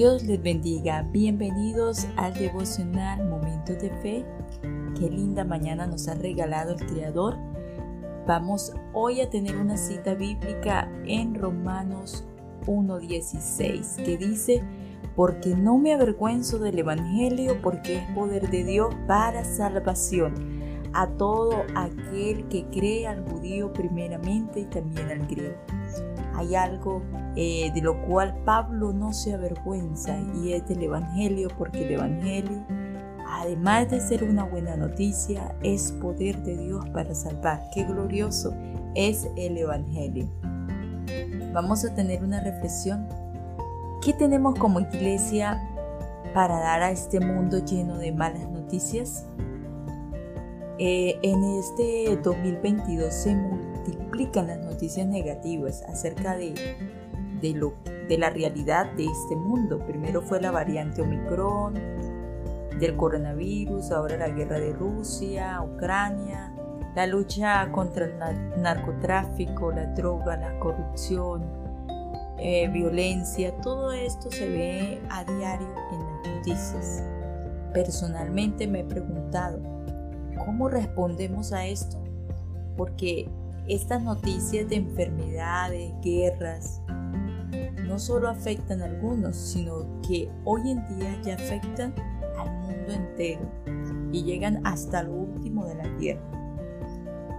Dios les bendiga. Bienvenidos al devocional Momentos de Fe. Qué linda mañana nos ha regalado el Creador. Vamos hoy a tener una cita bíblica en Romanos 1.16 que dice, porque no me avergüenzo del Evangelio porque es poder de Dios para salvación a todo aquel que cree al judío primeramente y también al griego hay algo eh, de lo cual Pablo no se avergüenza y es del Evangelio porque el Evangelio, además de ser una buena noticia, es poder de Dios para salvar. Qué glorioso es el Evangelio. Vamos a tener una reflexión. ¿Qué tenemos como iglesia para dar a este mundo lleno de malas noticias? Eh, en este 2022 se multiplican las noticias negativas acerca de, de, lo, de la realidad de este mundo. Primero fue la variante Omicron, del coronavirus, ahora la guerra de Rusia, Ucrania, la lucha contra el narcotráfico, la droga, la corrupción, eh, violencia, todo esto se ve a diario en las noticias. Personalmente me he preguntado, ¿cómo respondemos a esto? Porque estas noticias de enfermedades, guerras, no solo afectan a algunos, sino que hoy en día ya afectan al mundo entero y llegan hasta lo último de la tierra.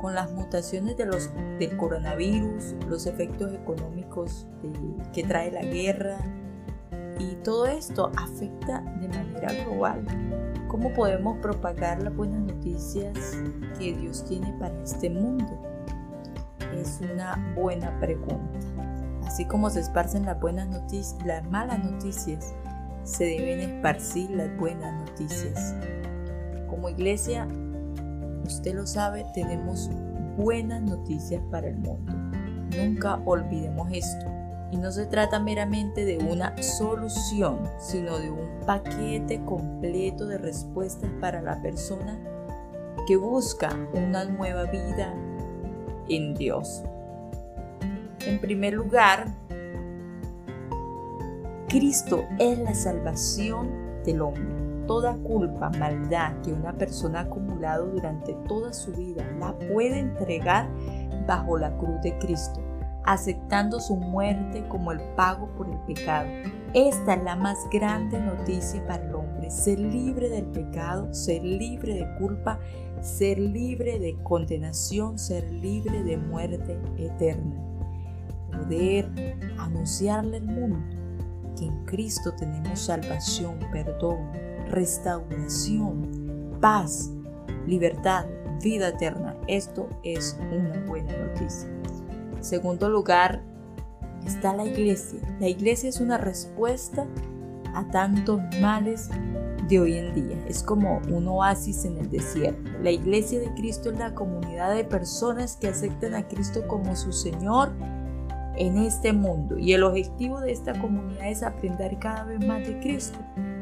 Con las mutaciones de del coronavirus, los efectos económicos que trae la guerra, y todo esto afecta de manera global. ¿Cómo podemos propagar las buenas noticias que Dios tiene para este mundo? Es una buena pregunta. Así como se esparcen las buenas noticias, las malas noticias, se deben esparcir las buenas noticias. Como iglesia, usted lo sabe, tenemos buenas noticias para el mundo. Nunca olvidemos esto. Y no se trata meramente de una solución, sino de un paquete completo de respuestas para la persona que busca una nueva vida en Dios. En primer lugar, Cristo es la salvación del hombre. Toda culpa, maldad que una persona ha acumulado durante toda su vida la puede entregar bajo la cruz de Cristo, aceptando su muerte como el pago por el pecado. Esta es la más grande noticia para el hombre, ser libre del pecado, ser libre de culpa ser libre de condenación, ser libre de muerte eterna. Poder anunciarle al mundo que en Cristo tenemos salvación, perdón, restauración, paz, libertad, vida eterna. Esto es una buena noticia. Segundo lugar, está la iglesia. La iglesia es una respuesta a tantos males de hoy en día. Es como un oasis en el desierto. La iglesia de Cristo es la comunidad de personas que aceptan a Cristo como su Señor en este mundo. Y el objetivo de esta comunidad es aprender cada vez más de Cristo,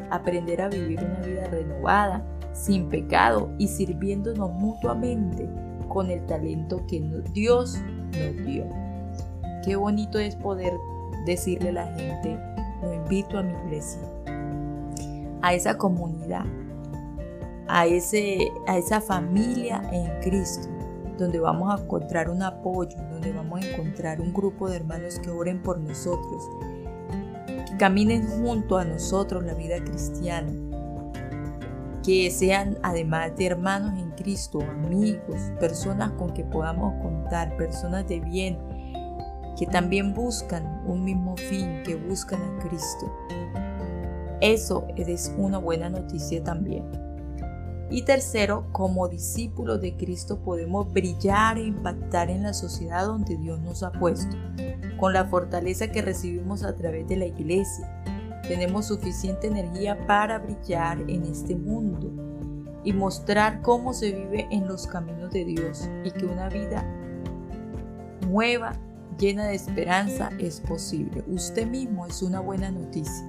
aprender a vivir una vida renovada, sin pecado y sirviéndonos mutuamente con el talento que Dios nos dio. Qué bonito es poder decirle a la gente, lo invito a mi iglesia a esa comunidad, a, ese, a esa familia en Cristo, donde vamos a encontrar un apoyo, donde vamos a encontrar un grupo de hermanos que oren por nosotros, que caminen junto a nosotros la vida cristiana, que sean además de hermanos en Cristo, amigos, personas con que podamos contar, personas de bien, que también buscan un mismo fin, que buscan a Cristo. Eso es una buena noticia también. Y tercero, como discípulos de Cristo podemos brillar e impactar en la sociedad donde Dios nos ha puesto. Con la fortaleza que recibimos a través de la iglesia, tenemos suficiente energía para brillar en este mundo y mostrar cómo se vive en los caminos de Dios y que una vida nueva, llena de esperanza, es posible. Usted mismo es una buena noticia.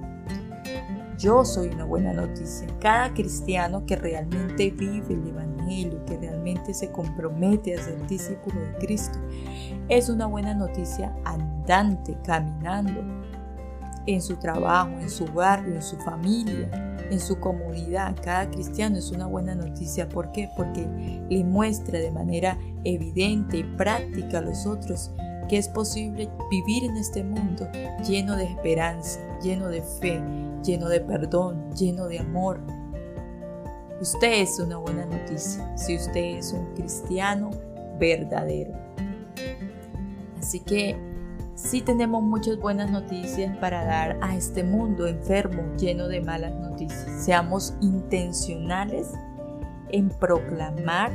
Yo soy una buena noticia. Cada cristiano que realmente vive el Evangelio, que realmente se compromete a ser discípulo de Cristo, es una buena noticia andante, caminando en su trabajo, en su barrio, en su familia, en su comunidad. Cada cristiano es una buena noticia. ¿Por qué? Porque le muestra de manera evidente y práctica a los otros que es posible vivir en este mundo lleno de esperanza, lleno de fe, lleno de perdón, lleno de amor. Usted es una buena noticia si usted es un cristiano verdadero. Así que sí tenemos muchas buenas noticias para dar a este mundo enfermo, lleno de malas noticias. Seamos intencionales en proclamar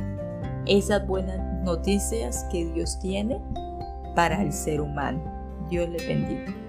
esas buenas noticias que Dios tiene para el ser humano. Dios le bendiga.